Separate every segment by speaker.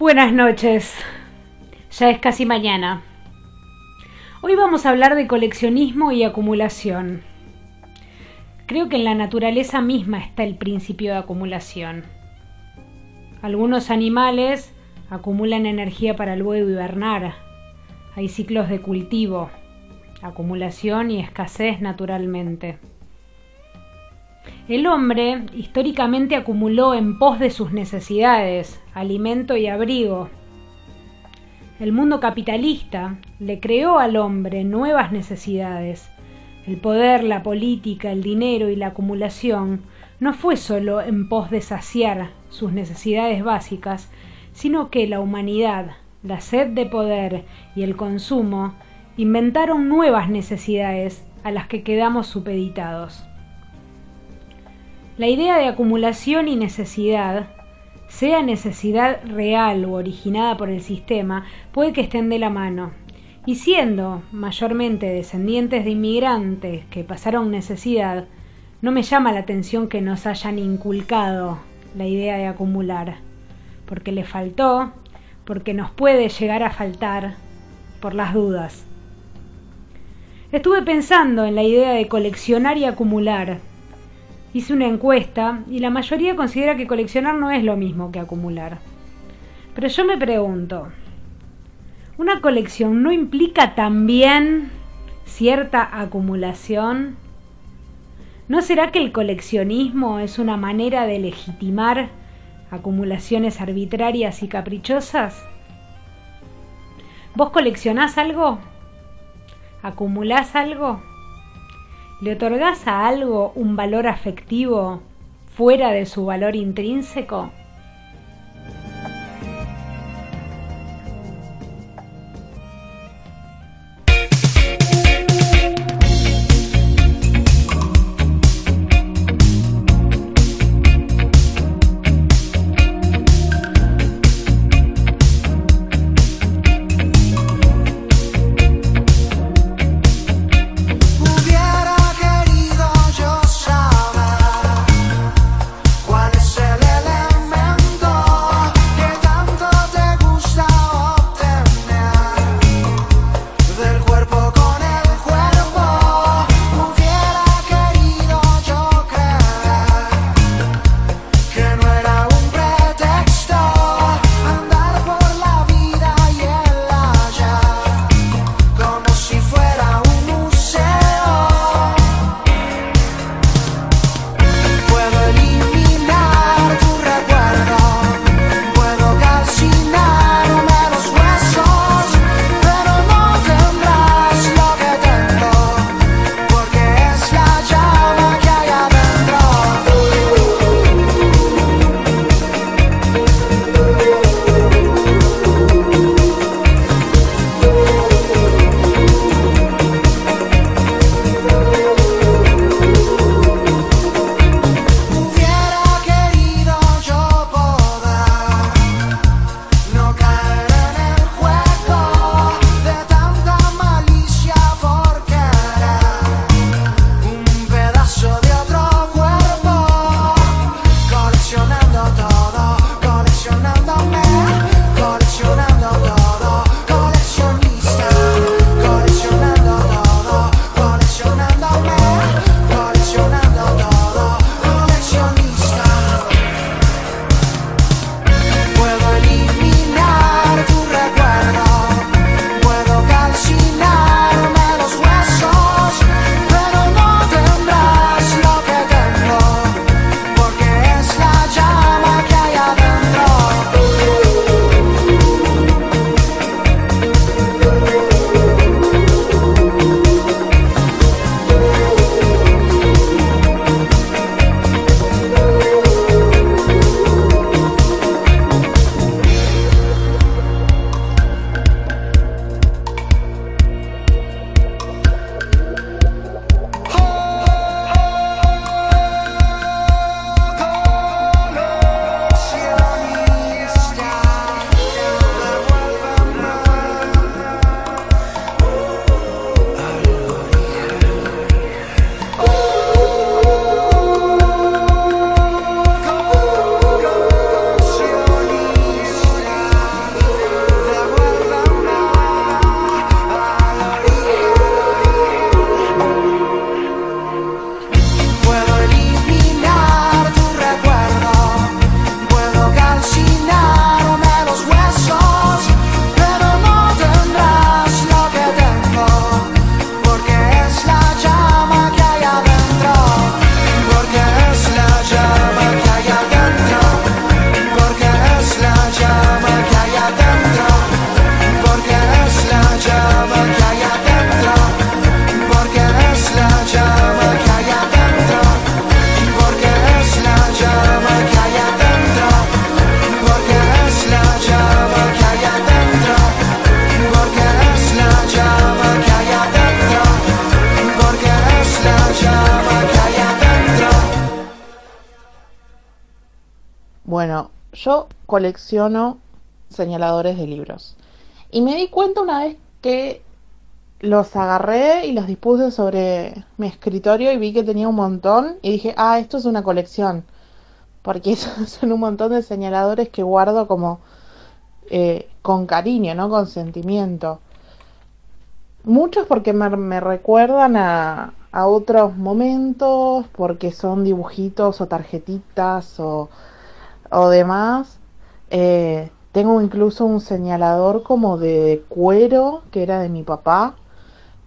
Speaker 1: Buenas noches. Ya es casi mañana. Hoy vamos a hablar de coleccionismo y acumulación. Creo que en la naturaleza misma está el principio de acumulación. Algunos animales acumulan energía para luego hibernar. Hay ciclos de cultivo, acumulación y escasez naturalmente. El hombre históricamente acumuló en pos de sus necesidades, alimento y abrigo. El mundo capitalista le creó al hombre nuevas necesidades. El poder, la política, el dinero y la acumulación no fue solo en pos de saciar sus necesidades básicas, sino que la humanidad, la sed de poder y el consumo inventaron nuevas necesidades a las que quedamos supeditados. La idea de acumulación y necesidad, sea necesidad real o originada por el sistema, puede que estén de la mano. Y siendo mayormente descendientes de inmigrantes que pasaron necesidad, no me llama la atención que nos hayan inculcado la idea de acumular porque le faltó, porque nos puede llegar a faltar, por las dudas. Estuve pensando en la idea de coleccionar y acumular. Hice una encuesta y la mayoría considera que coleccionar no es lo mismo que acumular. Pero yo me pregunto, ¿una colección no implica también cierta acumulación? ¿No será que el coleccionismo es una manera de legitimar acumulaciones arbitrarias y caprichosas? ¿Vos coleccionás algo? ¿Acumulás algo? ¿Le otorgás a algo un valor afectivo fuera de su valor intrínseco?
Speaker 2: Colecciono señaladores de libros. Y me di cuenta una vez que los agarré y los dispuse sobre mi escritorio y vi que tenía un montón y dije, ah, esto es una colección. Porque son un montón de señaladores que guardo como eh, con cariño, ¿no? Con sentimiento. Muchos porque me, recuerdan a, otros momentos, porque son dibujitos o tarjetitas o, demás. Eh, tengo incluso un señalador como de cuero que era de mi papá.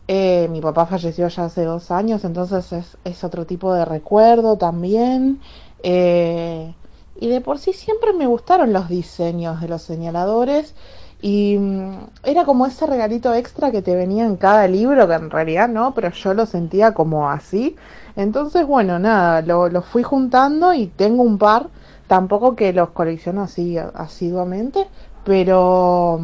Speaker 2: Eh, mi papá falleció ya hace dos años, entonces es, es otro tipo de recuerdo también. Eh, y de por sí siempre me gustaron los diseños de los señaladores. Y mm, era como ese regalito extra que te venía en cada libro, que en realidad no, pero yo lo sentía como así. Entonces, bueno, nada, lo, lo fui juntando y tengo un par Tampoco que los colecciono así asiduamente, pero,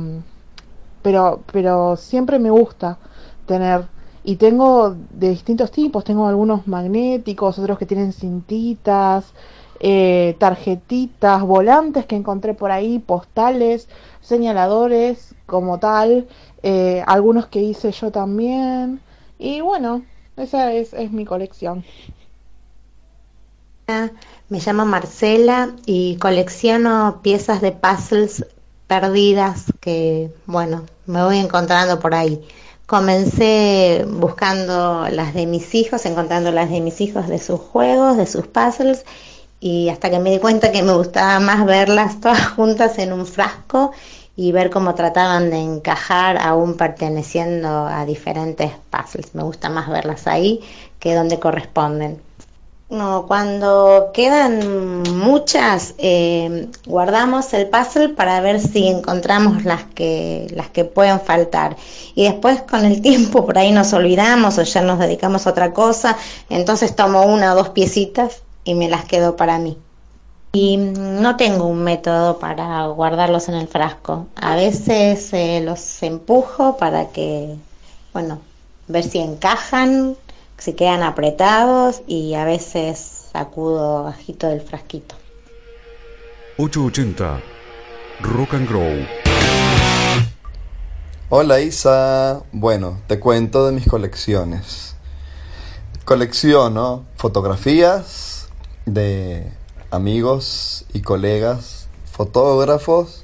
Speaker 2: pero, pero siempre me gusta tener y tengo de distintos tipos, tengo algunos magnéticos, otros que tienen cintitas, eh, tarjetitas, volantes que encontré por ahí, postales, señaladores como tal, eh, algunos que hice yo también. Y bueno, esa es, es mi colección.
Speaker 3: Me llamo Marcela y colecciono piezas de puzzles perdidas que, bueno, me voy encontrando por ahí. Comencé buscando las de mis hijos, encontrando las de mis hijos de sus juegos, de sus puzzles, y hasta que me di cuenta que me gustaba más verlas todas juntas en un frasco y ver cómo trataban de encajar aún perteneciendo a diferentes puzzles. Me gusta más verlas ahí que donde corresponden. No, cuando quedan muchas, eh, guardamos el puzzle para ver si encontramos las que, las que pueden faltar. Y después con el tiempo por ahí nos olvidamos o ya nos dedicamos a otra cosa, entonces tomo una o dos piecitas y me las quedo para mí. Y no tengo un método para guardarlos en el frasco. A veces eh, los empujo para que, bueno, ver si encajan se quedan apretados y a veces sacudo bajito del frasquito.
Speaker 4: 880 Rock and Grow.
Speaker 5: Hola Isa, bueno, te cuento de mis colecciones. Colecciono fotografías de amigos y colegas, fotógrafos,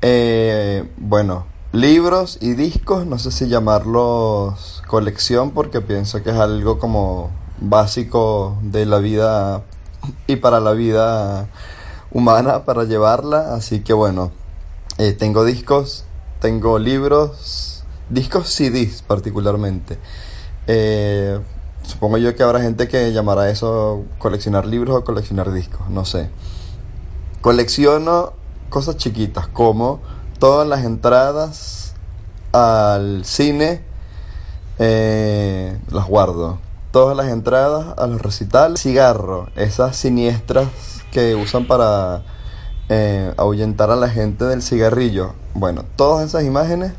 Speaker 5: eh, bueno, libros y discos, no sé si llamarlos colección porque pienso que es algo como básico de la vida y para la vida humana para llevarla, así que bueno, eh, tengo discos, tengo libros, discos CDs particularmente. Eh, supongo yo que habrá gente que llamará eso coleccionar libros o coleccionar discos, no sé. Colecciono cosas chiquitas como todas las entradas al cine eh, las guardo. Todas las entradas a los recitales. Cigarro, esas siniestras que usan para eh, ahuyentar a la gente del cigarrillo. Bueno, todas esas imágenes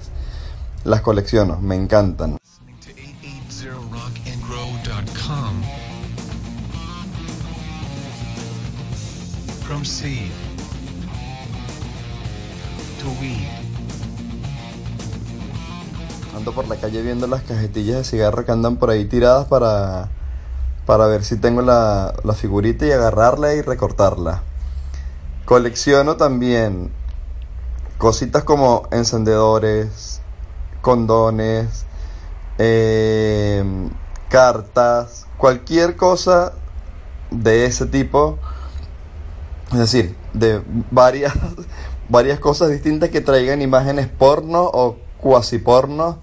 Speaker 5: las colecciono, me encantan. Ando por la calle viendo las cajetillas de cigarro que andan por ahí tiradas para, para ver si tengo la, la figurita y agarrarla y recortarla. Colecciono también cositas como encendedores, condones, eh, cartas, cualquier cosa de ese tipo. Es decir, de varias, varias cosas distintas que traigan imágenes porno o cuasi porno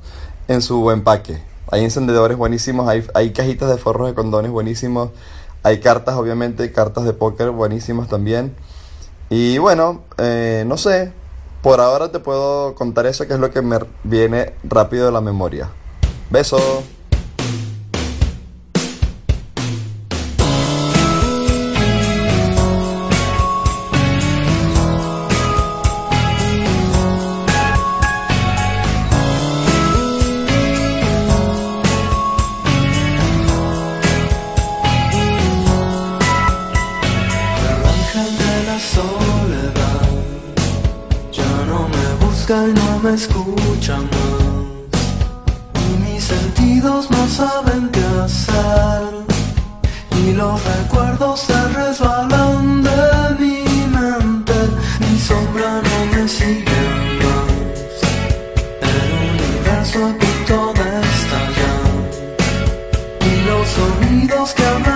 Speaker 5: en su empaque. Hay encendedores buenísimos, hay, hay cajitas de forros de condones buenísimos, hay cartas, obviamente, cartas de póker buenísimas también. Y bueno, eh, no sé, por ahora te puedo contar eso que es lo que me viene rápido de la memoria. Beso.
Speaker 6: Escucha más. Y mis sentidos no saben qué hacer. Y los recuerdos se resbalan de mi mente. Mi sombra no me sigue más. El universo a punto de estallar. Y los sonidos que hablaban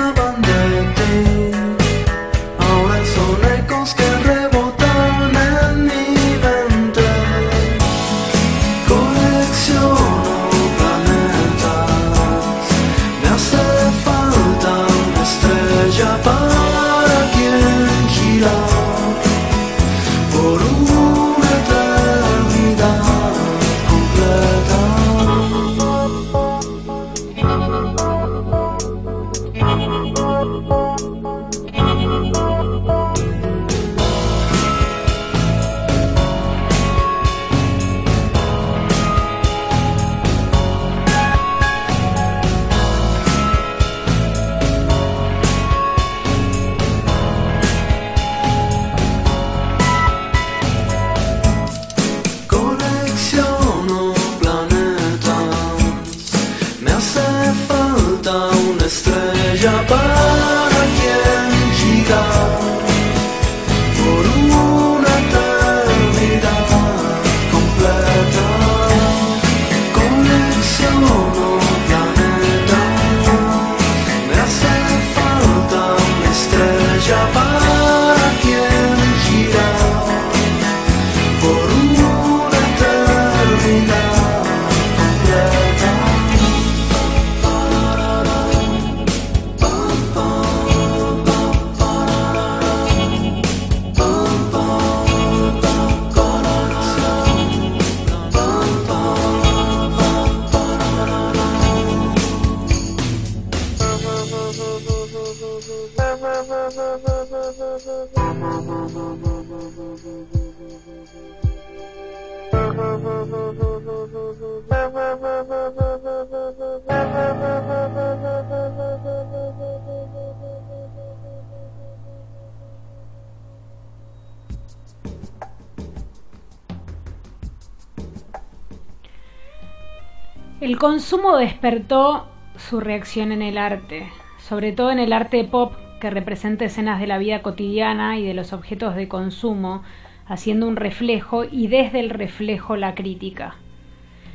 Speaker 1: El consumo despertó su reacción en el arte, sobre todo en el arte pop que representa escenas de la vida cotidiana y de los objetos de consumo, haciendo un reflejo y desde el reflejo la crítica.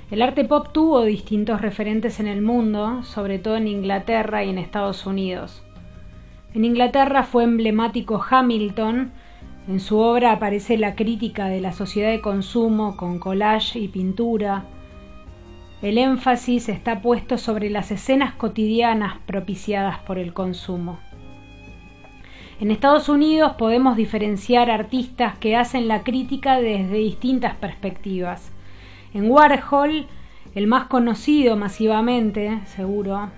Speaker 1: El arte pop tuvo distintos referentes en el mundo, sobre todo en Inglaterra y en Estados Unidos. En Inglaterra fue emblemático Hamilton, en su obra aparece la crítica de la sociedad de consumo con collage y pintura, el énfasis está puesto sobre las escenas cotidianas propiciadas por el consumo. En Estados Unidos podemos diferenciar artistas que hacen la crítica desde distintas perspectivas. En Warhol, el más conocido masivamente, seguro,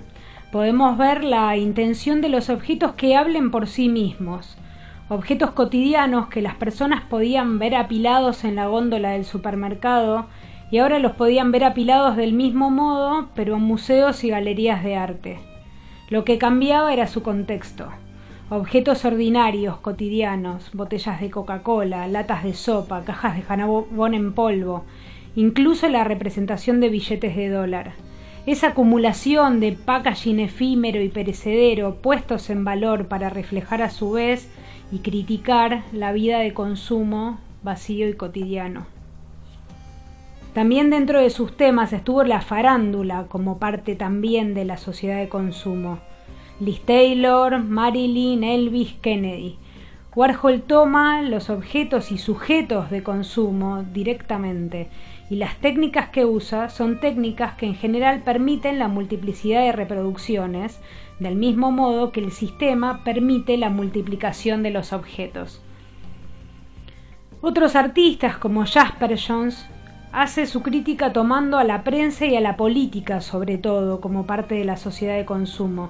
Speaker 1: podemos ver la intención de los objetos que hablen por sí mismos, objetos cotidianos que las personas podían ver apilados en la góndola del supermercado y ahora los podían ver apilados del mismo modo, pero en museos y galerías de arte. Lo que cambiaba era su contexto. Objetos ordinarios, cotidianos, botellas de Coca-Cola, latas de sopa, cajas de jabón en polvo, incluso la representación de billetes de dólar. Esa acumulación de packaging efímero y perecedero puestos en valor para reflejar a su vez y criticar la vida de consumo vacío y cotidiano. También dentro de sus temas estuvo la farándula como parte también de la sociedad de consumo. Liz Taylor, Marilyn, Elvis, Kennedy. Warhol toma los objetos y sujetos de consumo directamente y las técnicas que usa son técnicas que en general permiten la multiplicidad de reproducciones, del mismo modo que el sistema permite la multiplicación de los objetos. Otros artistas como Jasper Jones hace su crítica tomando a la prensa y a la política sobre todo como parte de la sociedad de consumo.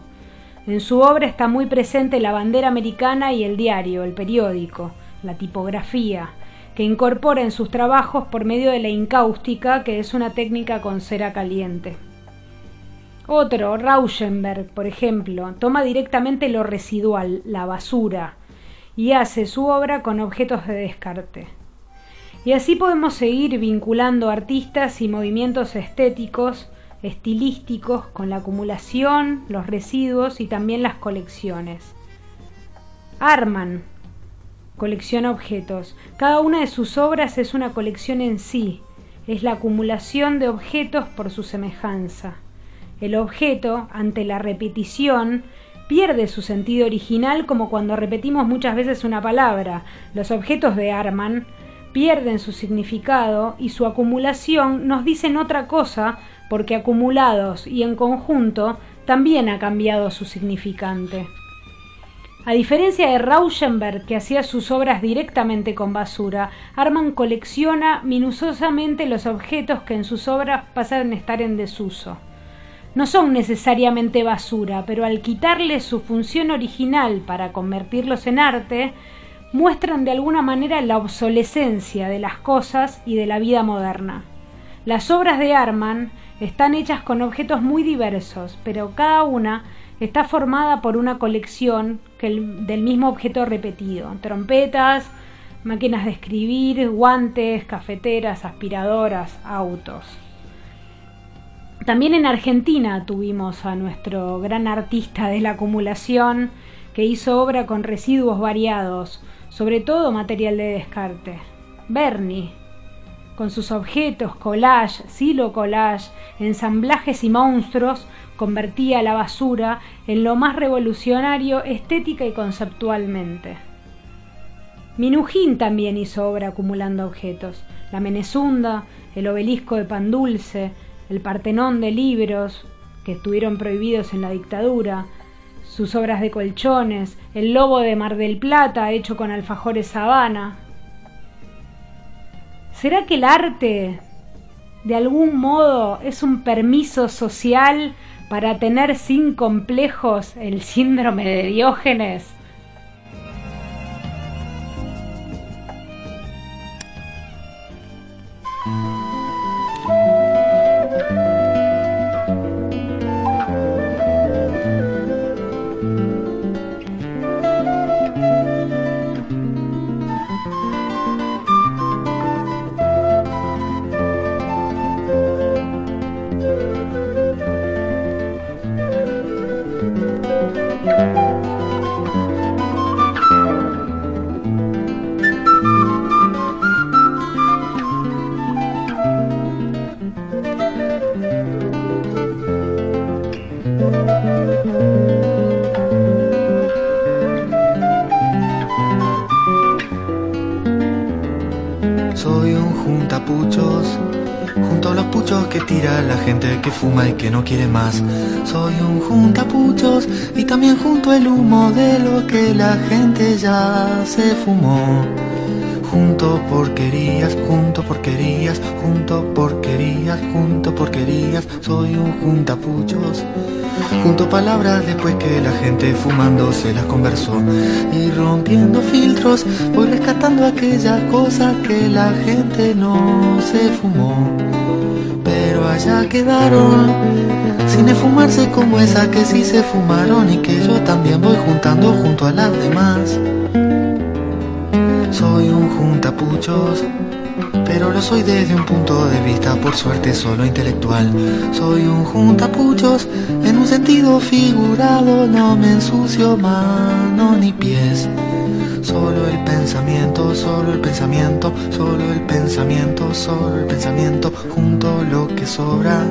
Speaker 1: En su obra está muy presente la bandera americana y el diario, el periódico, la tipografía, que incorpora en sus trabajos por medio de la incáustica, que es una técnica con cera caliente. Otro, Rauschenberg, por ejemplo, toma directamente lo residual, la basura, y hace su obra con objetos de descarte. Y así podemos seguir vinculando artistas y movimientos estéticos, estilísticos, con la acumulación, los residuos y también las colecciones. Arman, colecciona objetos. Cada una de sus obras es una colección en sí, es la acumulación de objetos por su semejanza. El objeto, ante la repetición, pierde su sentido original como cuando repetimos muchas veces una palabra. Los objetos de Arman pierden su significado y su acumulación nos dicen otra cosa porque acumulados y en conjunto también ha cambiado su significante. A diferencia de Rauschenberg, que hacía sus obras directamente con basura, Arman colecciona minuciosamente los objetos que en sus obras pasan a estar en desuso. No son necesariamente basura, pero al quitarles su función original para convertirlos en arte, muestran de alguna manera la obsolescencia de las cosas y de la vida moderna. Las obras de Arman están hechas con objetos muy diversos, pero cada una está formada por una colección del mismo objeto repetido. Trompetas, máquinas de escribir, guantes, cafeteras, aspiradoras, autos. También en Argentina tuvimos a nuestro gran artista de la acumulación que hizo obra con residuos variados, sobre todo material de descarte. Bernie, con sus objetos, collage, silo collage, ensamblajes y monstruos, convertía la basura en lo más revolucionario estética y conceptualmente. Minujín también hizo obra acumulando objetos. La Menezunda, el obelisco de pan dulce, el Partenón de libros que estuvieron prohibidos en la dictadura, sus obras de colchones, el lobo de Mar del Plata hecho con alfajores sabana, ¿Será que el arte de algún modo es un permiso social para tener sin complejos el síndrome de Diógenes?
Speaker 7: Soy un juntapuchos y también junto el humo de lo que la gente ya se fumó. Junto porquerías, junto porquerías, junto porquerías, junto porquerías. Soy un juntapuchos. Junto palabras después que la gente fumando se las conversó y rompiendo filtros voy rescatando aquellas cosas que la gente no se fumó allá quedaron sin esfumarse como esa que sí se fumaron y que yo también voy juntando junto a las demás. Soy un juntapuchos, pero lo soy desde un punto de vista por suerte solo intelectual. Soy un juntapuchos, en un sentido figurado, no me ensucio mano ni pies. Solo el pensamiento, solo el pensamiento, solo el pensamiento, solo el pensamiento, junto lo que sobra.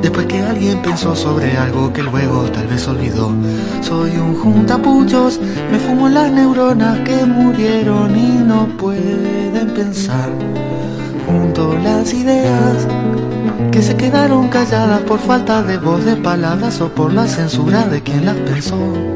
Speaker 7: Después que alguien pensó sobre algo que luego tal vez olvidó. Soy un juntapuchos, me fumo las neuronas que murieron y no pueden pensar. Junto las ideas que se quedaron calladas por falta de voz de palabras o por la censura de quien las pensó.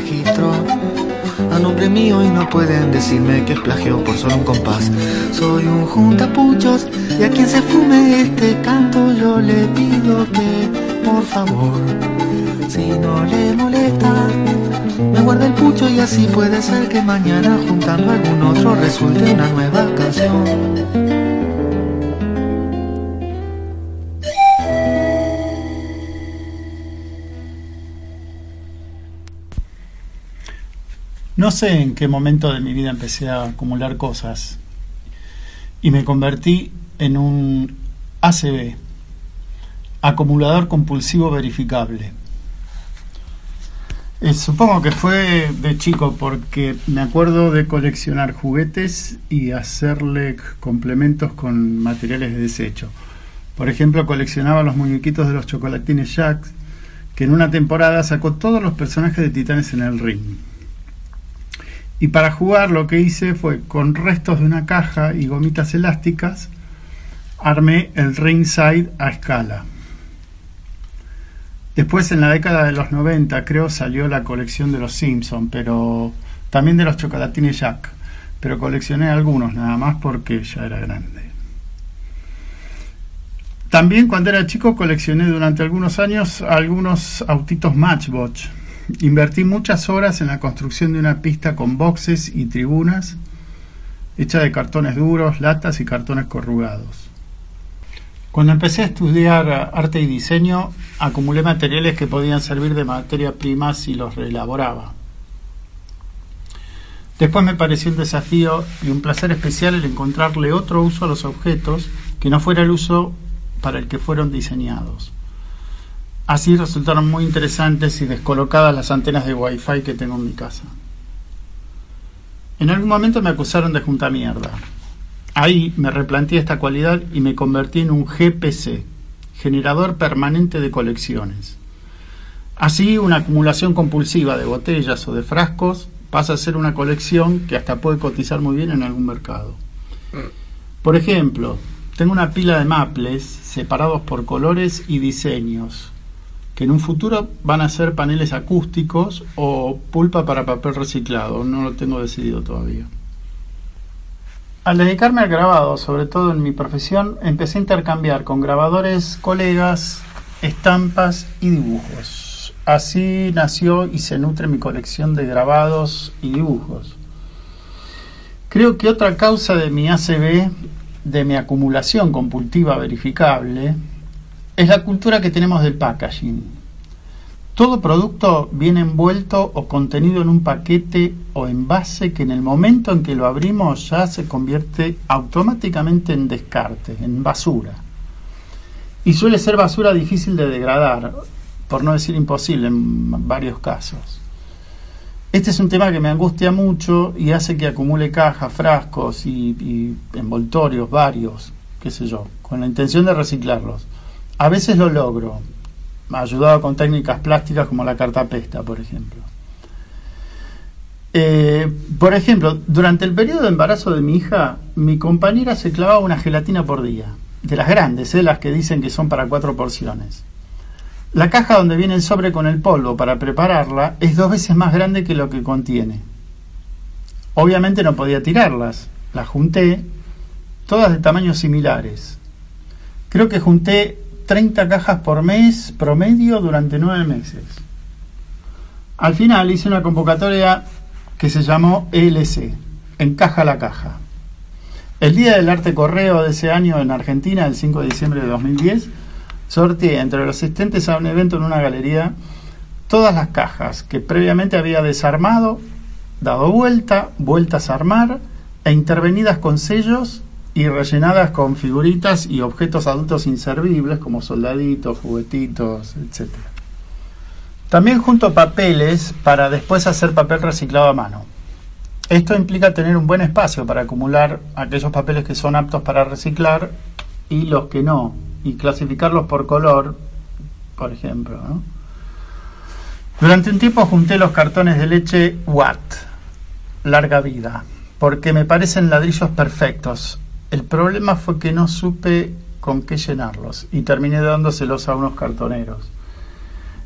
Speaker 7: Registro a nombre mío y no pueden decirme que es plagio por solo un compás. Soy un juntapuchos y a quien se fume este canto yo le pido que, por favor, si no le molesta, me guarde el pucho y así puede ser que mañana juntando algún otro resulte una nueva canción.
Speaker 8: No sé en qué momento de mi vida empecé a acumular cosas y me convertí en un ACB, acumulador compulsivo verificable. Eh, supongo que fue de chico porque me acuerdo de coleccionar juguetes y hacerle complementos con materiales de desecho. Por ejemplo, coleccionaba los muñequitos de los chocolatines Jacks, que en una temporada sacó todos los personajes de Titanes en el ring. Y para jugar lo que hice fue con restos de una caja y gomitas elásticas, armé el ringside a escala. Después en la década de los 90 creo salió la colección de los Simpson, pero también de los chocolatines Jack, pero coleccioné algunos nada más porque ya era grande. También cuando era chico coleccioné durante algunos años algunos autitos Matchbox Invertí muchas horas en la construcción de una pista con boxes y tribunas hecha de cartones duros, latas y cartones corrugados. Cuando empecé a estudiar arte y diseño, acumulé materiales que podían servir de materia prima si los reelaboraba. Después me pareció un desafío y un placer especial el encontrarle otro uso a los objetos que no fuera el uso para el que fueron diseñados. Así resultaron muy interesantes y descolocadas las antenas de Wi-Fi que tengo en mi casa. En algún momento me acusaron de junta mierda. Ahí me replanteé esta cualidad y me convertí en un GPC, generador permanente de colecciones. Así, una acumulación compulsiva de botellas o de frascos pasa a ser una colección que hasta puede cotizar muy bien en algún mercado. Por ejemplo, tengo una pila de maples separados por colores y diseños, que en un futuro van a ser paneles acústicos o pulpa para papel reciclado, no lo tengo decidido todavía. Al dedicarme al grabado, sobre todo en mi profesión, empecé a intercambiar con grabadores, colegas, estampas y dibujos. Así nació y se nutre mi colección de grabados y dibujos. Creo que otra causa de mi ACB, de mi acumulación compulsiva verificable, es la cultura que tenemos del packaging. Todo producto viene envuelto o contenido en un paquete o envase que en el momento en que lo abrimos ya se convierte automáticamente en descarte, en basura. Y suele ser basura difícil de degradar, por no decir imposible en varios casos. Este es un tema que me angustia mucho y hace que acumule cajas, frascos y, y envoltorios varios, qué sé yo, con la intención de reciclarlos. A veces lo logro, ayudado con técnicas plásticas como la cartapesta, por ejemplo. Eh, por ejemplo, durante el periodo de embarazo de mi hija, mi compañera se clavaba una gelatina por día, de las grandes, ¿eh? las que dicen que son para cuatro porciones. La caja donde viene el sobre con el polvo para prepararla es dos veces más grande que lo que contiene. Obviamente no podía tirarlas, las junté, todas de tamaños similares. Creo que junté 30 cajas por mes promedio durante nueve meses. Al final hice una convocatoria que se llamó ELC, Encaja la Caja. El Día del Arte Correo de ese año en Argentina, el 5 de diciembre de 2010, sorteé entre los asistentes a un evento en una galería todas las cajas que previamente había desarmado, dado vuelta, vueltas a armar e intervenidas con sellos y rellenadas con figuritas y objetos adultos inservibles como soldaditos, juguetitos, etc. También junto papeles para después hacer papel reciclado a mano. Esto implica tener un buen espacio para acumular aquellos papeles que son aptos para reciclar y los que no, y clasificarlos por color, por ejemplo. Durante un tiempo junté los cartones de leche Watt, larga vida, porque me parecen ladrillos perfectos, el problema fue que no supe con qué llenarlos y terminé dándoselos a unos cartoneros.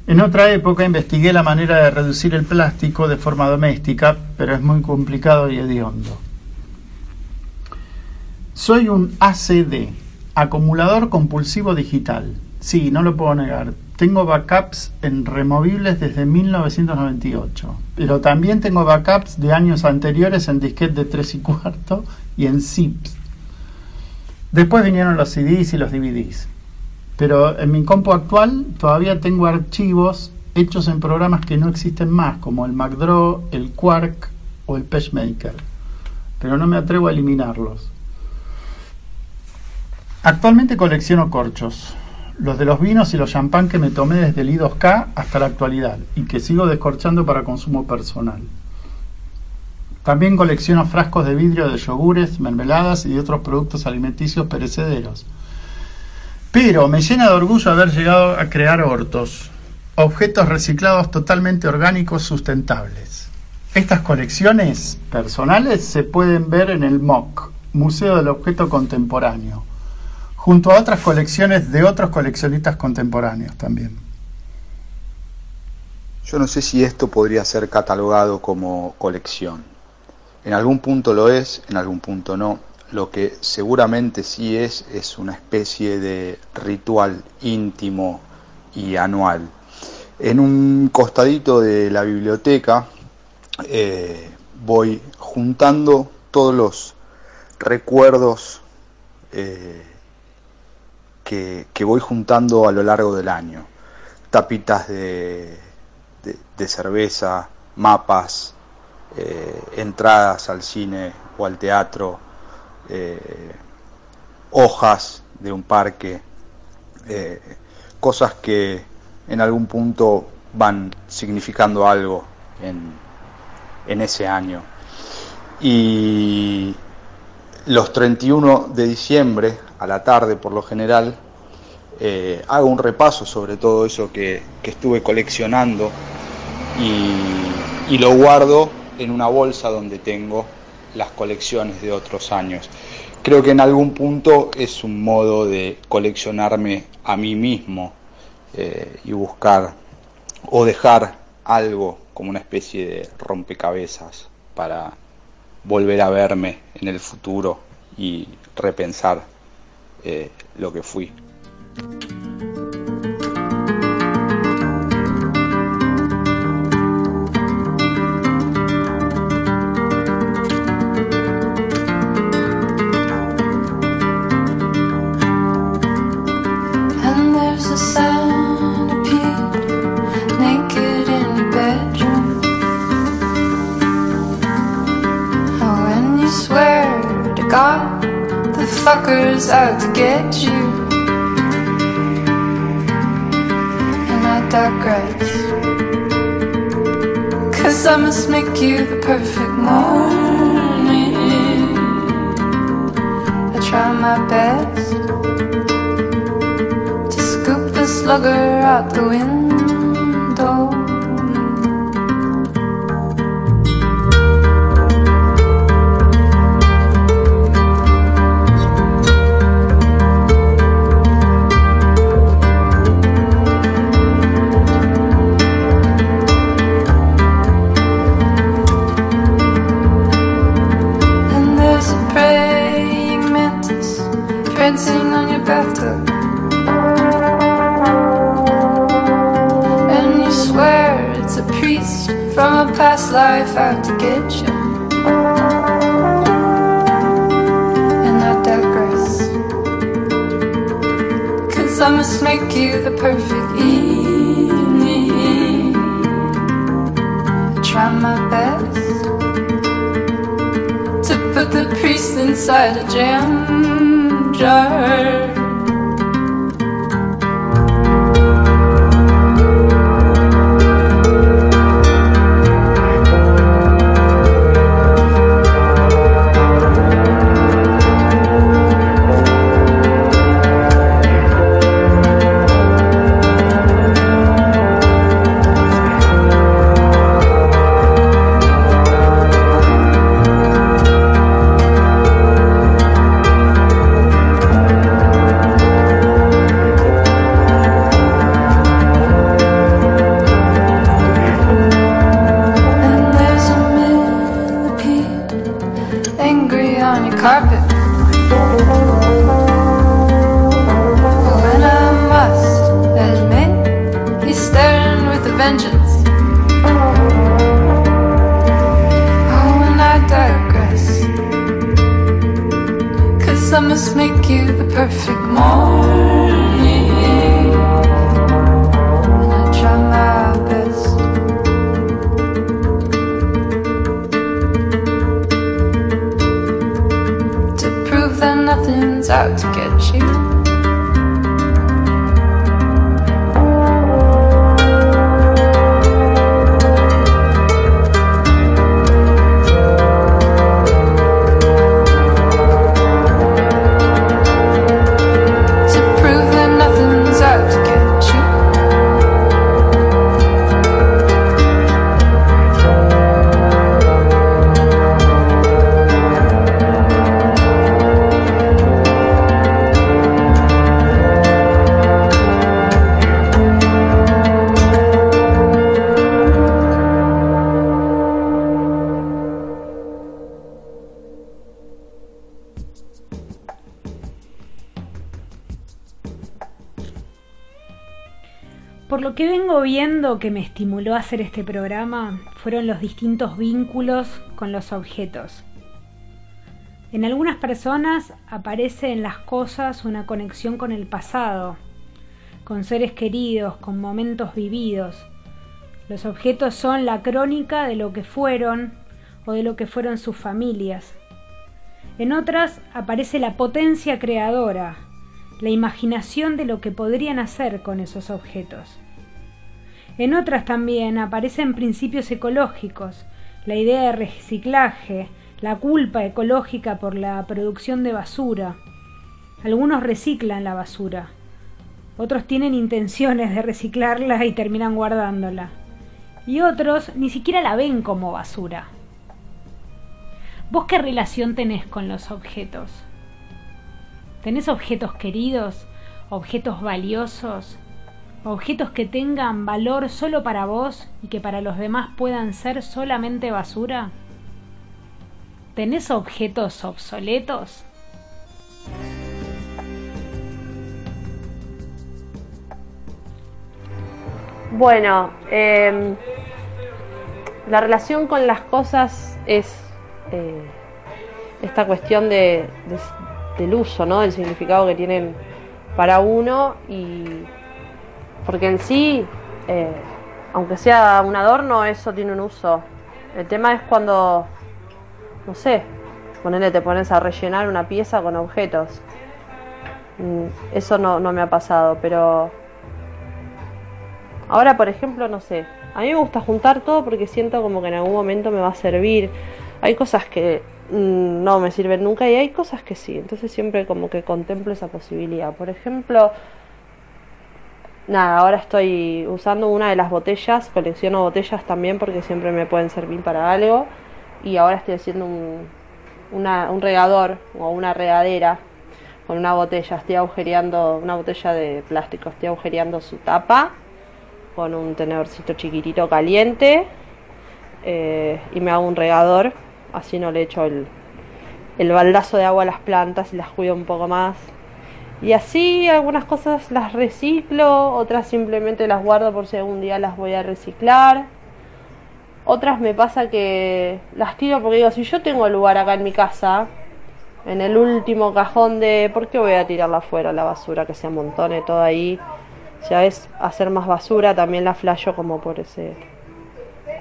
Speaker 8: En otra época investigué la manera de reducir el plástico de forma doméstica, pero es muy complicado y hediondo. Soy un ACD, acumulador compulsivo digital. Sí, no lo puedo negar. Tengo backups en removibles desde 1998, pero también tengo backups de años anteriores en disquete de 3 y cuarto y en zips. Después vinieron los CDs y los DVDs. Pero en mi compu actual todavía tengo archivos hechos en programas que no existen más, como el MacDraw, el Quark o el PageMaker. Pero no me atrevo a eliminarlos. Actualmente colecciono corchos, los de los vinos y los champán que me tomé desde el I2K hasta la actualidad y que sigo descorchando para consumo personal. También colecciono frascos de vidrio de yogures, mermeladas y otros productos alimenticios perecederos. Pero me llena de orgullo haber llegado a crear hortos, objetos reciclados totalmente orgánicos sustentables. Estas colecciones personales se pueden ver en el MOC, Museo del Objeto Contemporáneo, junto a otras colecciones de otros coleccionistas contemporáneos también.
Speaker 9: Yo no sé si esto podría ser catalogado como colección. En algún punto lo es, en algún punto no. Lo que seguramente sí es es una especie de ritual íntimo y anual. En un costadito de la biblioteca eh, voy juntando todos los recuerdos eh, que, voy juntando a lo largo del año. Tapitas de, de cerveza, mapas, eh, entradas al cine o al teatro, eh, hojas de un parque, eh, cosas que en algún punto van significando algo en, en ese año. Y los 31 de diciembre, a la tarde por lo general, hago un repaso sobre todo eso que, que estuve coleccionando y, lo guardo en una bolsa donde tengo las colecciones de otros años. Creo que en algún punto es un modo de coleccionarme a mí mismo eh, y buscar o dejar algo como una especie de rompecabezas para volver a verme en el futuro y repensar eh, lo que fui.
Speaker 10: Fucker's out to get you. And I digress. Cause I must make you the perfect morning. I try my best to scoop the slugger out the window.
Speaker 1: Viendo que me estimuló a hacer este programa fueron los distintos vínculos con los objetos. En algunas personas aparece en las cosas una conexión con el pasado, con seres queridos, con momentos vividos. Los objetos son la crónica de lo que fueron o de lo que fueron sus familias. En otras aparece la potencia creadora, la imaginación de lo que podrían hacer con esos objetos. En otras también aparecen principios ecológicos, la idea de reciclaje, la culpa ecológica por la producción de basura. Algunos reciclan la basura, otros tienen intenciones de reciclarla y terminan guardándola. Y otros ni siquiera la ven como basura. ¿Vos qué relación tenés con los objetos? ¿Tenés objetos queridos? ¿Objetos valiosos? ¿Objetos que tengan valor solo para vos y que para los demás puedan ser solamente basura? ¿Tenés objetos obsoletos?
Speaker 11: Bueno, eh, la relación con las cosas es eh, esta cuestión de- del uso, ¿no? Del significado que tienen para uno y porque en sí, eh, aunque sea un adorno, eso tiene un uso. El tema es cuando, no sé, ponele, te pones a rellenar una pieza con objetos. Mm, Eso no, no me ha pasado, pero ahora, por ejemplo, no sé. A mí me gusta juntar todo porque siento como que en algún momento me va a servir. Hay cosas que mm, no me sirven nunca y hay cosas que sí. Entonces siempre como que contemplo esa posibilidad. Por ejemplo, nada, ahora estoy usando una de las botellas, colecciono botellas también porque siempre me pueden servir para algo. Y ahora estoy haciendo un, una- un regador o una regadera con una botella. Estoy agujereando una botella de plástico, estoy agujereando su tapa con un tenedorcito chiquitito caliente eh, y me hago un regador, así no le echo el, el baldazo de agua a las plantas y las cuido un poco más. Y así algunas cosas las reciclo, otras simplemente las guardo por si algún día las voy a reciclar. Otras me pasa que las tiro porque digo, si yo tengo lugar acá en mi casa, en el último cajón de, ¿por qué voy a tirarla afuera la basura que se amontone todo ahí? Si es hacer más basura, también la flasho como por ese,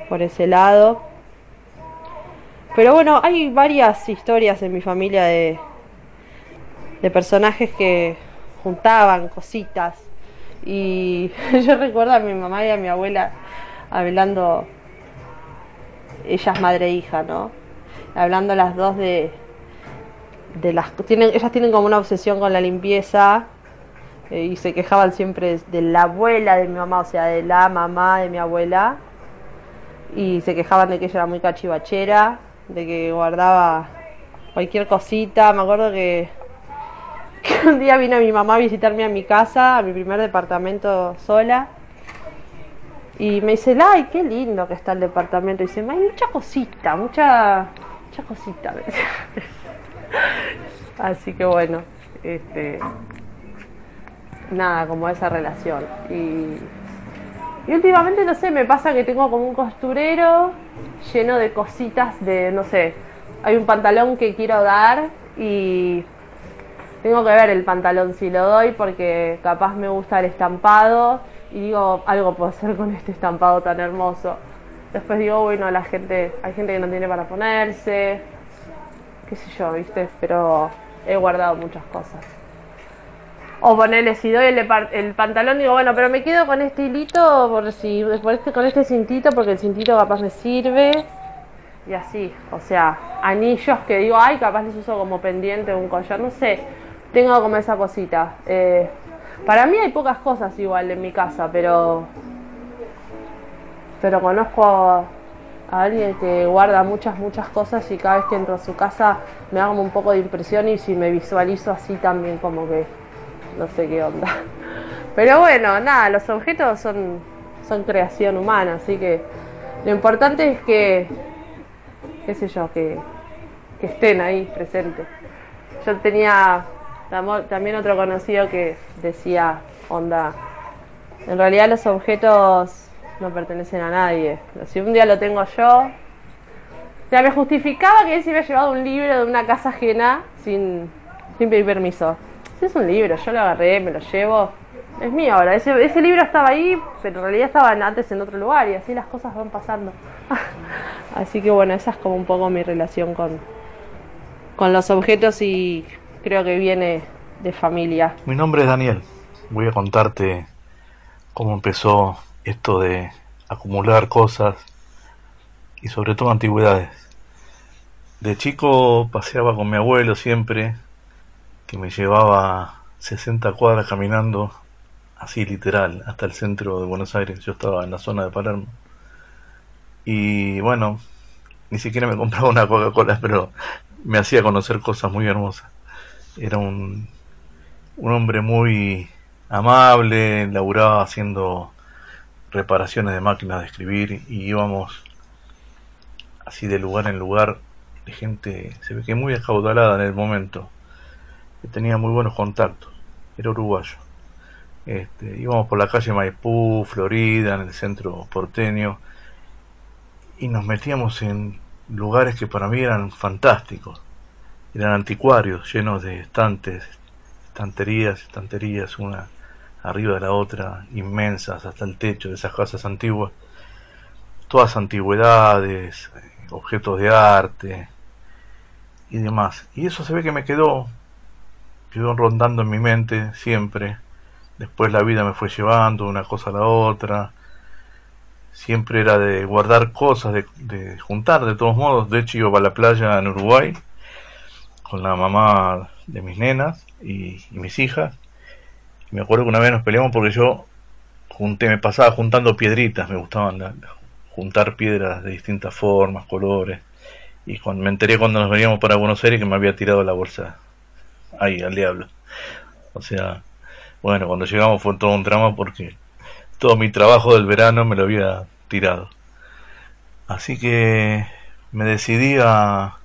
Speaker 11: por ese lado. Pero bueno, hay varias historias en mi familia de, de personajes que juntaban cositas. Y yo recuerdo a mi mamá y a mi abuela hablando, ellas madre e hija, ¿no? Hablando las dos de, de las tienen ellas tienen como una obsesión con la limpieza eh, y se quejaban siempre de la abuela de mi mamá, o sea, de la mamá de mi abuela y se quejaban de que ella era muy cachivachera, de que guardaba cualquier cosita. Me acuerdo que, que un día vino mi mamá a visitarme a mi casa, a mi primer departamento sola. Y me dice, ay, qué lindo que está el departamento. Y dice, hay mucha cosita, mucha, mucha cosita. Así que bueno, este, nada, como esa relación. Y, y últimamente, no sé, me pasa que tengo como un costurero lleno de cositas de, no sé, hay un pantalón que quiero dar y tengo que ver el pantalón si lo doy porque capaz me gusta el estampado y digo, algo puedo hacer con este estampado tan hermoso. Después digo, bueno, la gente, hay gente que no tiene para ponerse, qué sé yo, ¿viste? Pero he guardado muchas cosas. O ponerle, si doy el, el pantalón, digo, bueno, pero me quedo con este hilito, por si, por este, con este cintito, porque el cintito capaz me sirve. Y así, o sea, anillos que digo, ay, capaz les uso como pendiente, un collar, no sé. Tengo como esa cosita. Eh, para mí hay pocas cosas igual en mi casa, pero. Pero conozco a, alguien que guarda muchas, muchas cosas y cada vez que entro a su casa me da como un poco de impresión y si me visualizo así también como que no sé qué onda. Pero bueno, nada, los objetos son, son creación humana, así que lo importante es que, qué sé yo, que, que estén ahí presentes. Yo tenía también otro conocido que decía, onda, En realidad los objetos no pertenecen a nadie. Si un día lo tengo yo, o sea, me justificaba que él se había llevado un libro de una casa ajena sin, sin pedir permiso. Si es un libro, yo lo agarré, me lo llevo, es mío ahora. Ese, ese libro estaba ahí, pero en realidad estaba antes en otro lugar y así las cosas van pasando. así que bueno, esa es como un poco mi relación con, con los objetos y creo que viene de familia.
Speaker 12: Mi nombre es Daniel. Voy a contarte cómo empezó esto de acumular cosas y sobre todo antigüedades. De chico paseaba con mi abuelo siempre, que me llevaba 60 cuadras caminando, así literal, hasta el centro de Buenos Aires. Yo estaba en la zona de Palermo. Y bueno, ni siquiera me compraba una Coca-Cola, pero me hacía conocer cosas muy hermosas. Era un, un hombre muy amable, laburaba haciendo reparaciones de máquinas de escribir y íbamos así de lugar en lugar de gente, se ve que muy acaudalada en el momento, que tenía muy buenos contactos, era uruguayo. Este, íbamos por la calle Maipú, Florida, en el centro porteño, y nos metíamos en lugares que para mí eran fantásticos. Eran anticuarios, llenos de estantes, estanterías, estanterías, una arriba de la otra, inmensas hasta el techo de esas casas antiguas, todas antigüedades, objetos de arte y demás. Y eso se ve que me quedó, quedó rondando en mi mente siempre. Después la vida me fue llevando de una cosa a la otra. Siempre era de guardar cosas, de, juntar de todos modos. De hecho iba a la playa en Uruguay con la mamá de mis nenas y mis hijas me acuerdo que una vez nos peleamos porque yo junté, me pasaba juntando piedritas, me gustaban juntar piedras de distintas formas, colores. Y cuando, me enteré cuando nos veníamos para Buenos Aires que me había tirado la bolsa ahí, al diablo. O sea, bueno, cuando llegamos fue todo un drama porque todo mi trabajo del verano me lo había tirado. Así que me decidí a,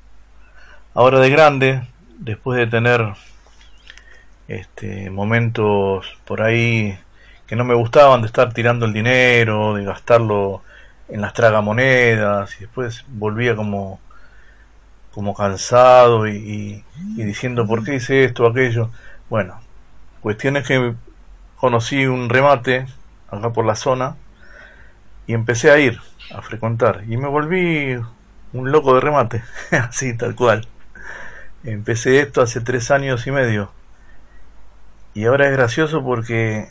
Speaker 12: ahora de grande, después de tener este, momentos por ahí que no me gustaban de estar tirando el dinero, de gastarlo en las tragamonedas y después volvía como como cansado y, diciendo por qué hice esto aquello. Bueno, cuestiones que conocí un remate acá por la zona y empecé a ir, a frecuentar y me volví un loco de remate, así tal cual. Empecé esto hace tres años y medio y ahora es gracioso porque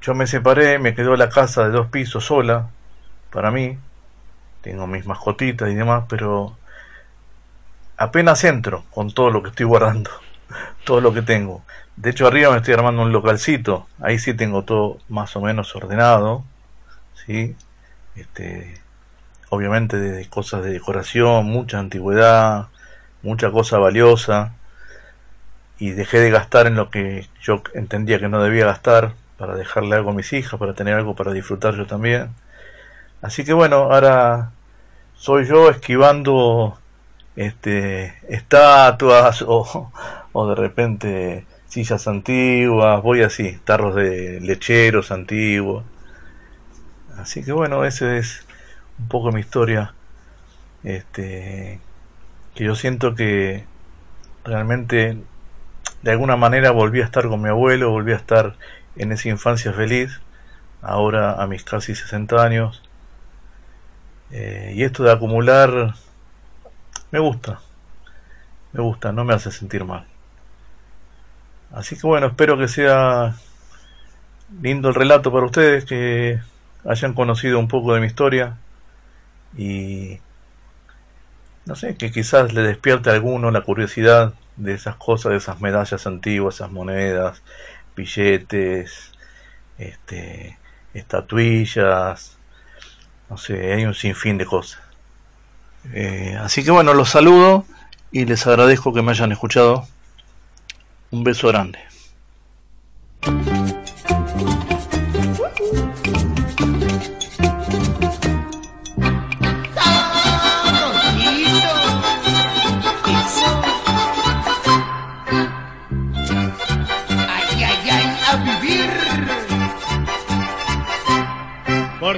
Speaker 12: yo me separé, me quedó la casa de dos pisos sola para mí. Tengo mis mascotitas y demás, pero apenas entro con todo lo que estoy guardando, todo lo que tengo. De hecho, arriba me estoy armando un localcito. Ahí sí tengo todo más o menos ordenado. ¿sí? Este, obviamente de cosas de decoración, mucha antigüedad, mucha cosa valiosa y dejé de gastar en lo que yo entendía que no debía gastar para dejarle algo a mis hijas, para tener algo para disfrutar yo también. Así que bueno, ahora soy yo esquivando este estatuas o, o de repente sillas antiguas, voy así, tarros de lecheros antiguos. Así que bueno, esa es un poco mi historia. Este que yo siento que realmente de alguna manera volví a estar con mi abuelo, volví a estar en esa infancia feliz, ahora a mis casi 60 años. Eh, y esto de acumular me gusta, me gusta, no me hace sentir mal. Así que bueno, espero que sea lindo el relato para ustedes, que hayan conocido un poco de mi historia y no sé, que quizás le despierte a alguno la curiosidad de esas cosas, de esas medallas antiguas, esas monedas, billetes, este, estatuillas, no sé, hay un sinfín de cosas. Eh, así que bueno, los saludo y les agradezco que me hayan escuchado. Un beso grande.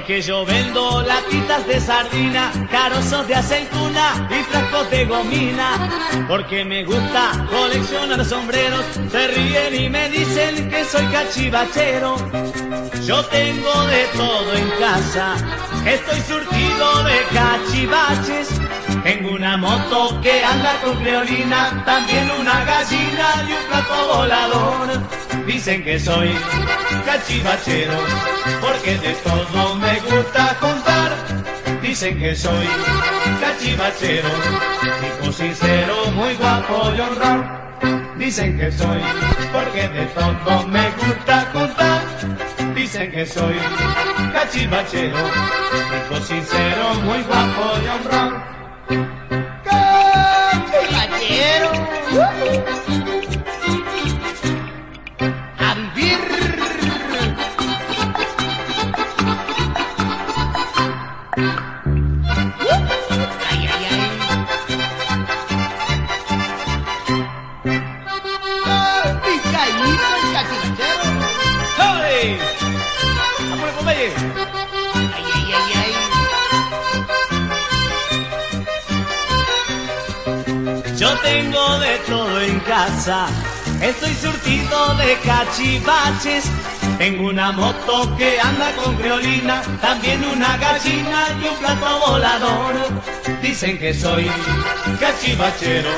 Speaker 13: Porque yo vendo latitas de sardina, carozos de aceituna y frascos de gomina. Porque me gusta coleccionar sombreros, se ríen y me dicen que soy cachivachero. Yo tengo de todo en casa, estoy surtido de cachivaches. Tengo una moto que anda con creolina, también una gallina y un plato volador. Dicen que soy cachivachero, porque de todo me gusta contar. Dicen que soy cachivachero, tipo sincero, muy guapo y honrado. Dicen que soy, porque de todo me gusta contar. Dicen que soy cachivachero, tipo sincero, muy guapo y honrado.
Speaker 14: Cachivachero.
Speaker 13: De todo en casa, estoy surtido de cachivaches. Tengo una moto que anda con creolina, también una gallina y un plato volador. Dicen que soy cachivachero,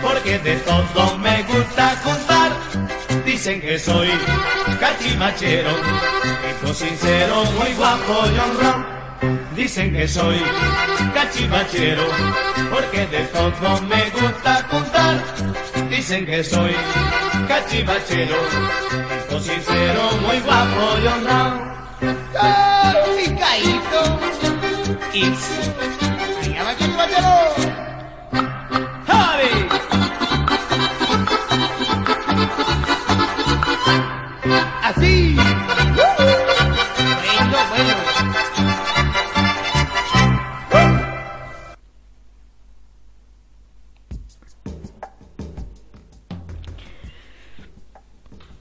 Speaker 13: porque de todo me gusta contar. Dicen que soy cachivachero, tipo sincero, muy guapo y honrado. Dicen que soy cachivachero, porque de todo me gusta contar. Dicen que soy cachivachero, tipo sincero, muy guapo y honrado.
Speaker 14: Ah, Picadito.
Speaker 13: It's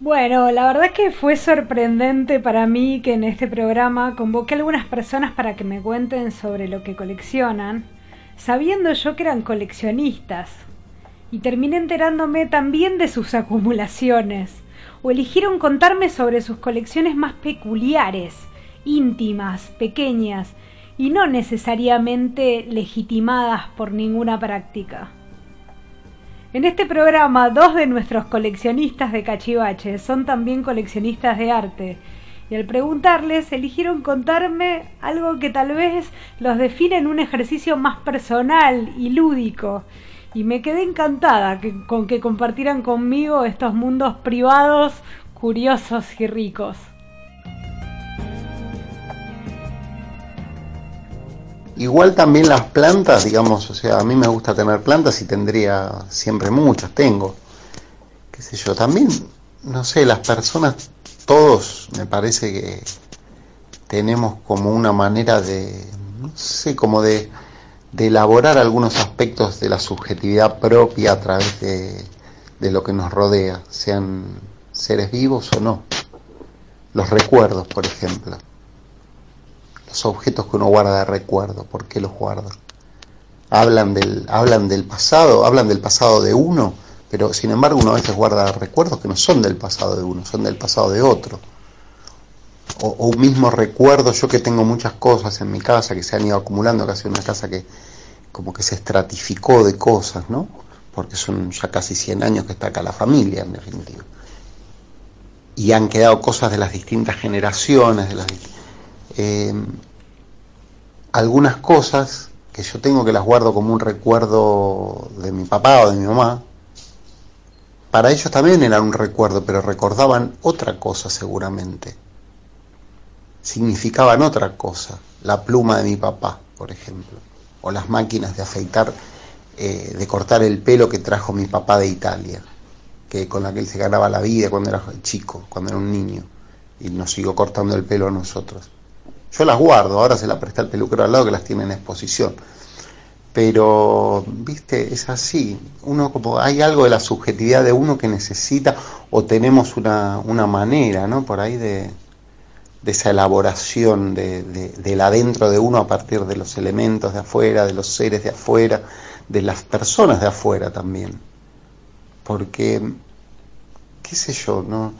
Speaker 14: Bueno,
Speaker 1: la verdad que fue sorprendente para mí que en este programa convoqué a algunas personas para que me cuenten sobre lo que coleccionan, sabiendo yo que eran coleccionistas. Y terminé enterándome también de sus acumulaciones, o eligieron contarme sobre sus colecciones más peculiares, íntimas, pequeñas, y no necesariamente legitimadas por ninguna práctica. En este programa, dos de nuestros coleccionistas de cachivaches son también coleccionistas de arte. Y al preguntarles, eligieron contarme algo que tal vez los define en un ejercicio más personal y lúdico. Y me quedé encantada con que compartieran conmigo estos mundos privados, curiosos y ricos.
Speaker 15: Igual también las plantas, digamos, o sea, a mí me gusta tener plantas y tendría siempre muchas, tengo. Qué sé yo, también, no sé, las personas, todos me parece que tenemos como una manera de, no sé, como de, de elaborar algunos aspectos de la subjetividad propia a través de, de lo que nos rodea, sean seres vivos o no. Los recuerdos, por ejemplo los objetos que uno guarda de recuerdo, ¿por qué los guarda? Hablan del, hablan del pasado, hablan del pasado de uno, pero sin embargo uno a veces guarda recuerdos que no son del pasado de uno, son del pasado de otro. O, un mismo recuerdo, yo que tengo muchas cosas en mi casa que se han ido acumulando, casi una casa que como que se estratificó de cosas, ¿no? Porque son ya casi 100 años que está acá la familia, en definitiva. Y han quedado cosas de las distintas generaciones, de las dist- eh, algunas cosas que yo tengo que las guardo como un recuerdo de mi papá o de mi mamá, para ellos también eran un recuerdo, pero recordaban otra cosa seguramente. Significaban otra cosa. La pluma de mi papá, por ejemplo, o las máquinas de afeitar, eh, de cortar el pelo que trajo mi papá de Italia, que con la que él se ganaba la vida cuando era chico, cuando era un niño, y nos siguió cortando el pelo a nosotros. Yo las guardo, ahora se las presta el peluquero al lado que las tiene en exposición. Pero, viste, es así. Uno como hay algo de la subjetividad de uno que necesita o tenemos una, una manera, ¿no? Por ahí de, de esa elaboración de, de- del adentro de uno a partir de los elementos de afuera, de los seres de afuera, de las personas de afuera también. Porque, qué sé yo, ¿no?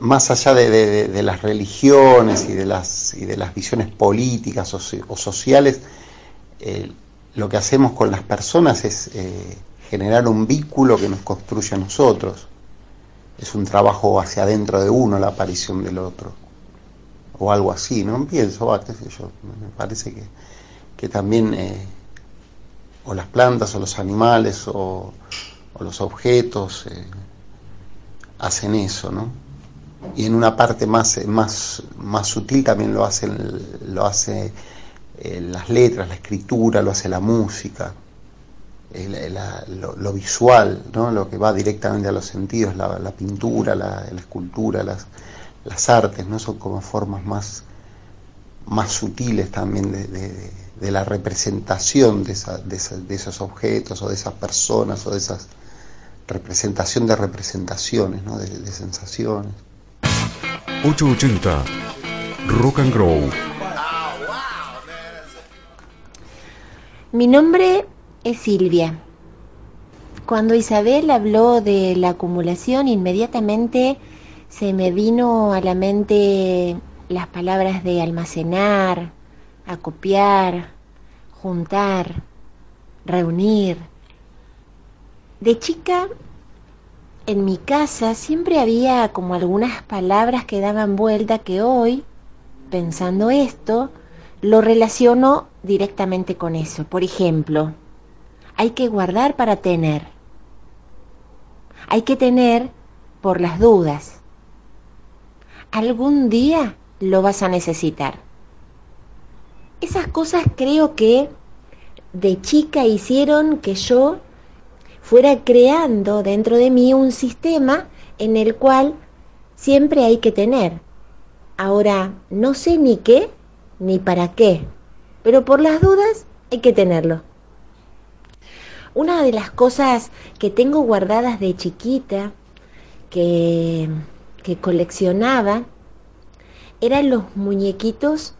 Speaker 15: Más allá de, de- de- las religiones y de las, y de las visiones políticas o, so- o sociales, eh, lo que hacemos con las personas es eh, generar un vínculo que nos construye a nosotros. Es un trabajo hacia adentro de uno la aparición del otro. O algo así, ¿no? Pienso, sé yo, me parece que, que también eh, o las plantas o los animales o, o los objetos hacen eso, ¿no? Y en una parte más, eh, más, más sutil también lo hacen, lo hace eh, las letras, la escritura, lo hace la música, el- la- lo, visual, ¿no? lo que va directamente a los sentidos, la, la pintura, la, escultura, las, las artes, ¿no? son como formas más, más sutiles también de, de- la representación de, esa- esa- de esos objetos o de esas personas o de esas representación de representaciones, ¿no? de sensaciones.
Speaker 4: 880 Rock and Grow.
Speaker 16: Mi nombre es Silvia. Cuando Isabel habló de la acumulación, inmediatamente se me vino a la mente las palabras de almacenar, acopiar, juntar, reunir. De chica, en mi casa siempre había como algunas palabras que daban vuelta que hoy, pensando esto, lo relaciono directamente con eso. Por ejemplo, hay que guardar para tener. Hay que tener por las dudas. Algún día lo vas a necesitar. Esas cosas creo que de chica hicieron que yo fuera creando dentro de mí un sistema en el cual siempre hay que tener. Ahora, no sé ni qué ni para qué, pero por las dudas hay que tenerlo. Una de las cosas que tengo guardadas de chiquita, que, que coleccionaba, eran los muñequitos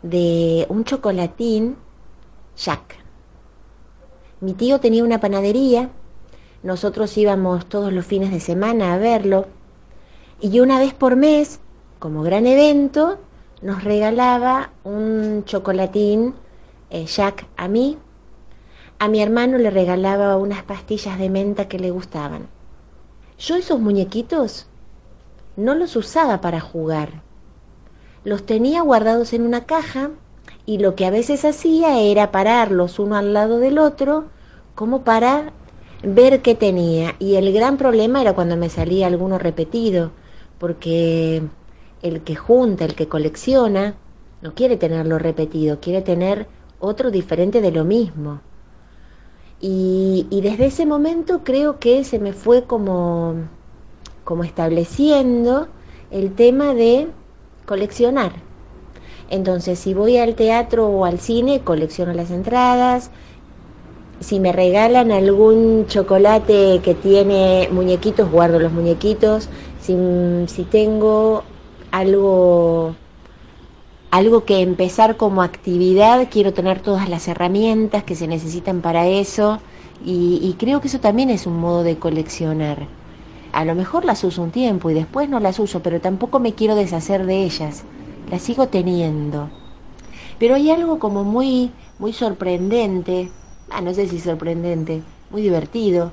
Speaker 16: de un chocolatín Jack. Mi tío tenía una panadería, nosotros íbamos todos los fines de semana a verlo, y una vez por mes, como gran evento, nos regalaba un chocolatín eh, Jack a mí, a mi hermano le regalaba unas pastillas de menta que le gustaban. Yo esos muñequitos no los usaba para jugar, los tenía guardados en una caja y lo que a veces hacía era pararlos uno al lado del otro como para ver qué tenía. Y el gran problema era cuando me salía alguno repetido, porque el que junta, el que colecciona, no quiere tenerlo repetido, quiere tener otro diferente de lo mismo. Y, desde ese momento creo que se me fue como, como estableciendo el tema de coleccionar. Entonces, si voy al teatro o al cine, colecciono las entradas. Si me regalan algún chocolate que tiene muñequitos, guardo los muñequitos. Si, si tengo algo algo que empezar como actividad, quiero tener todas las herramientas que se necesitan para eso y, y creo que eso también es un modo de coleccionar. A lo mejor las uso un tiempo y después no las uso, pero tampoco me quiero deshacer de ellas. Las sigo teniendo. Pero hay algo como muy, muy sorprendente, ah, no sé si sorprendente, muy divertido.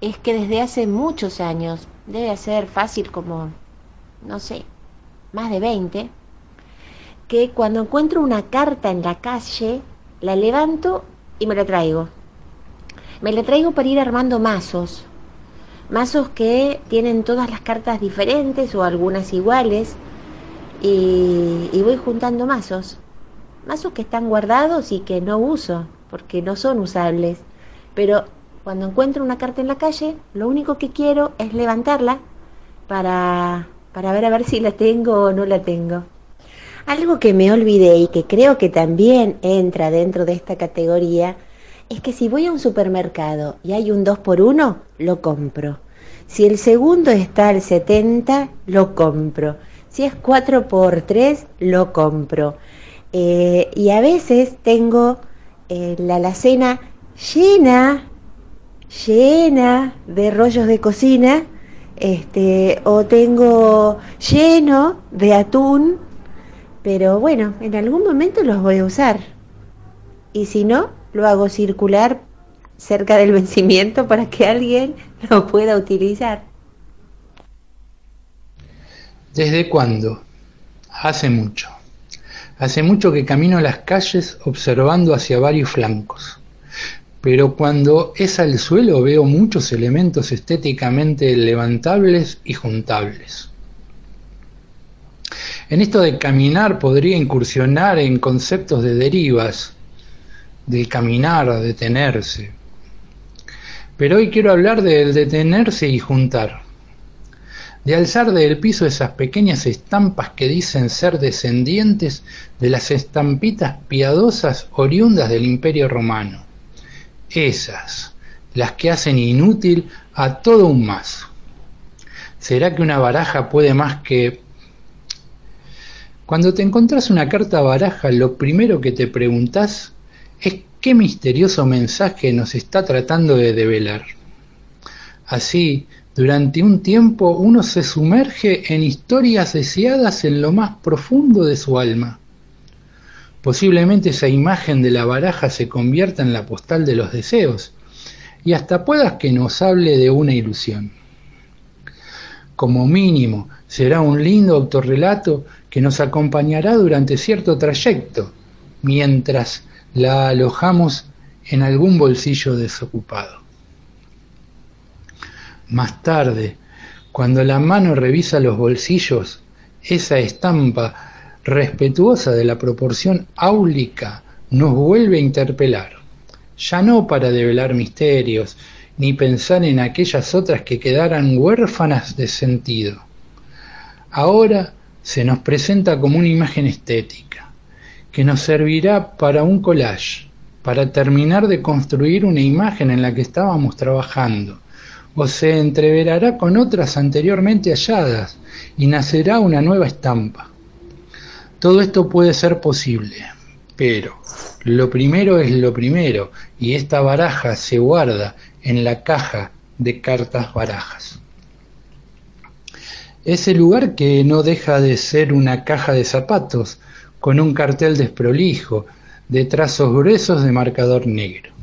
Speaker 16: Es que desde hace muchos años, debe ser fácil como, no sé, más de 20, que cuando encuentro una carta en la calle, la levanto y me la traigo. Me la traigo para ir armando mazos. Mazos que tienen todas las cartas diferentes o algunas iguales. Y, y voy juntando mazos. Mazos que están guardados y que no uso, porque no son usables. Pero cuando encuentro una carta en la calle, lo único que quiero es levantarla para, para ver a ver si la tengo o no la tengo. Algo que me olvidé y que creo que también entra dentro de esta categoría es que si voy a un supermercado y hay un 2 por 1 lo compro. Si el segundo está al 70, lo compro. Si es 4x3, lo compro. Eh, y a veces tengo eh, la alacena llena, llena de rollos de cocina, este, o tengo lleno de atún, pero bueno, en algún momento los voy a usar. Y si no, lo hago circular cerca del vencimiento para que alguien lo pueda utilizar.
Speaker 17: ¿Desde cuándo? Hace mucho. Hace mucho que camino las calles observando hacia varios flancos. Pero cuando es al suelo veo muchos elementos estéticamente levantables y juntables. En esto de caminar podría incursionar en conceptos de derivas, de caminar, detenerse. Pero hoy quiero hablar del detenerse y juntar, de alzar del piso esas pequeñas estampas que dicen ser descendientes de las estampitas piadosas oriundas del Imperio Romano. Esas, las que hacen inútil a todo un mazo. ¿Será que una baraja puede más que... Cuando te encontrás una carta baraja, lo primero que te preguntás es qué misterioso mensaje nos está tratando de develar. Así, durante un tiempo uno se sumerge en historias deseadas en lo más profundo de su alma. Posiblemente esa imagen de la baraja se convierta en la postal de los deseos y hasta puedas que nos hable de una ilusión. Como mínimo, será un lindo autorrelato que nos acompañará durante cierto trayecto, mientras la alojamos en algún bolsillo desocupado. Más tarde, cuando la mano revisa los bolsillos, esa estampa respetuosa de la proporción áulica nos vuelve a interpelar, ya no para develar misterios, ni pensar en aquellas otras que quedaran huérfanas de sentido. Ahora se nos presenta como una imagen estética, que nos servirá para un collage, para terminar de construir una imagen en la que estábamos trabajando, o se entreverará con otras anteriormente halladas y nacerá una nueva estampa. Todo esto puede ser posible, pero lo primero es lo primero y esta baraja se guarda en la caja de cartas barajas. Ese lugar que no deja de ser una caja de zapatos con un cartel desprolijo de trazos gruesos de marcador negro.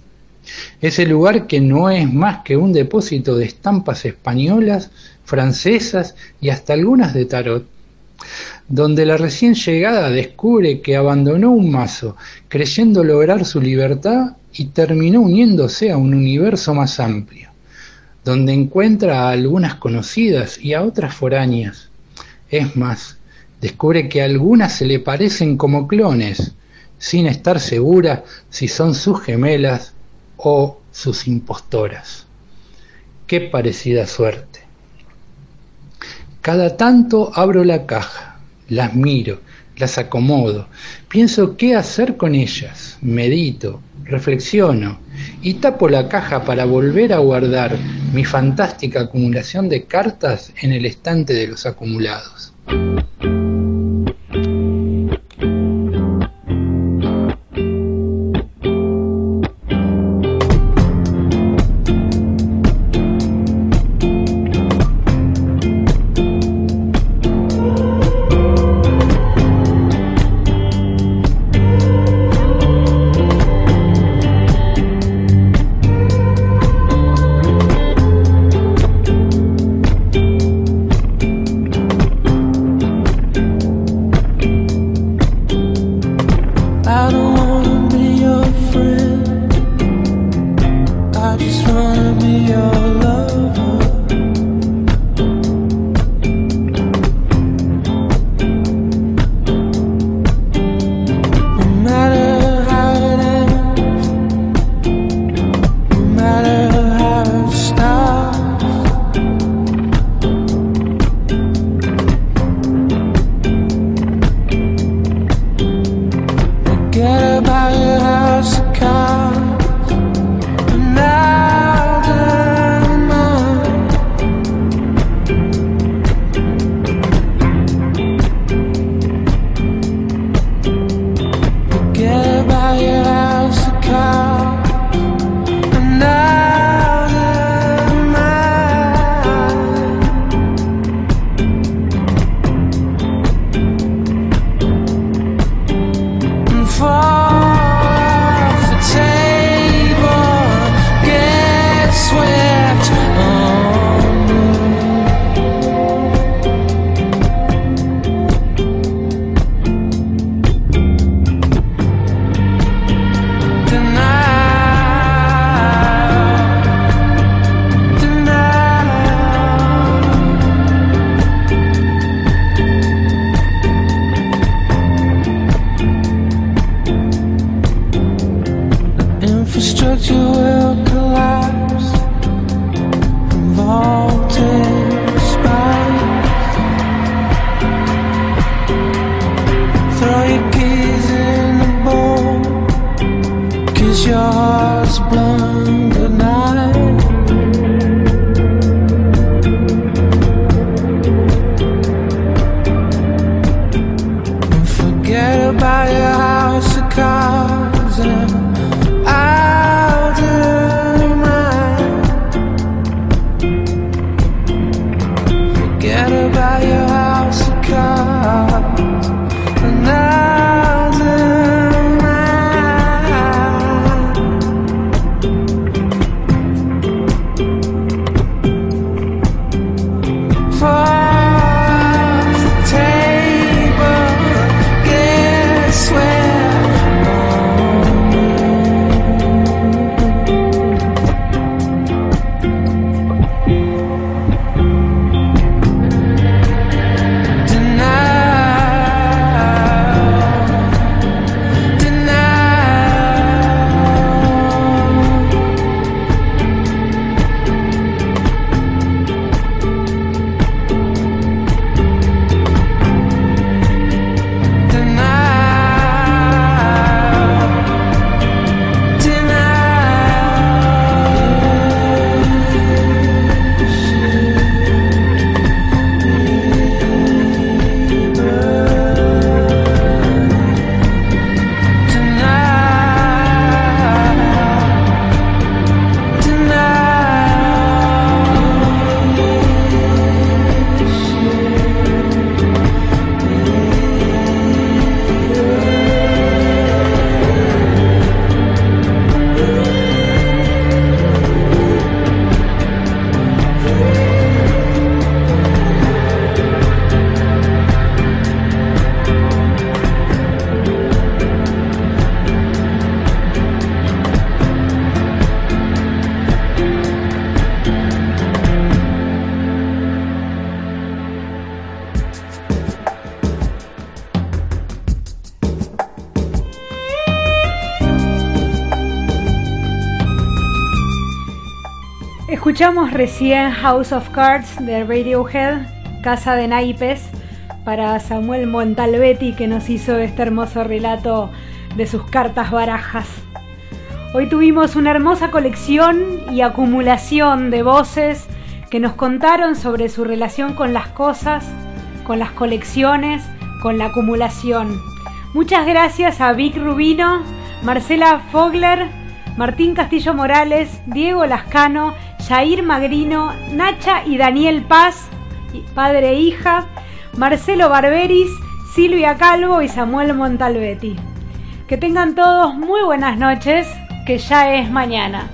Speaker 17: Ese lugar que no es más que un depósito de estampas españolas, francesas y hasta algunas de tarot, donde la recién llegada descubre que abandonó un mazo creyendo lograr su libertad y terminó uniéndose a un universo más amplio, donde encuentra a algunas conocidas y a otras foráneas. Es más, descubre que algunas se le parecen como clones, sin estar segura si son sus gemelas o sus impostoras. Qué parecida suerte. Cada tanto abro la caja, las miro, las acomodo, pienso qué hacer con ellas, medito, reflexiono y tapo la caja para volver a guardar mi fantástica acumulación de cartas en el estante de los acumulados.
Speaker 1: Escuchamos recién House of Cards de Radiohead, Casa de Naipes, para Samuel Montalbetti que nos hizo este hermoso relato de sus cartas barajas. Hoy tuvimos una hermosa colección y acumulación de voces que nos contaron sobre su relación con las cosas, con las colecciones, con la acumulación. Muchas gracias a Vic Rubino, Marcela Fogler, Martín Castillo Morales, Diego Lascano, Jair Magrino, Nacha y Daniel Paz, padre e hija, Marcelo Barberis, Silvia Calvo y Samuel Montalbetti. Que tengan todos muy buenas noches, que ya es mañana.